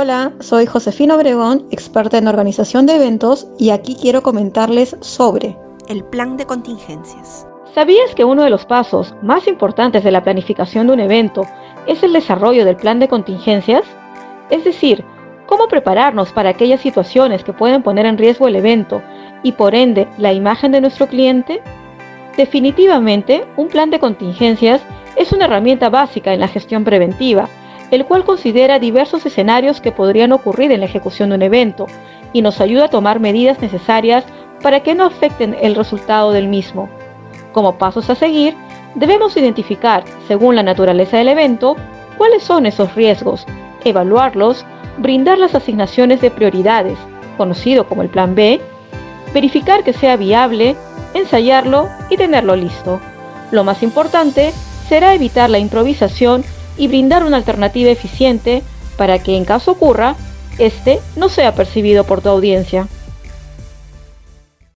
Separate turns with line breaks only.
Hola, soy Josefina Obregón, experta en organización de eventos y aquí quiero comentarles sobre
el plan de contingencias.
¿Sabías que uno de los pasos más importantes de la planificación de un evento es el desarrollo del plan de contingencias? Es decir, cómo prepararnos para aquellas situaciones que pueden poner en riesgo el evento y por ende la imagen de nuestro cliente? Definitivamente, un plan de contingencias es una herramienta básica en la gestión preventiva el cual considera diversos escenarios que podrían ocurrir en la ejecución de un evento y nos ayuda a tomar medidas necesarias para que no afecten el resultado del mismo. Como pasos a seguir, debemos identificar, según la naturaleza del evento, cuáles son esos riesgos, evaluarlos, brindar las asignaciones de prioridades, conocido como el Plan B, verificar que sea viable, ensayarlo y tenerlo listo. Lo más importante será evitar la improvisación y brindar una alternativa eficiente para que en caso ocurra, este no sea percibido por tu audiencia.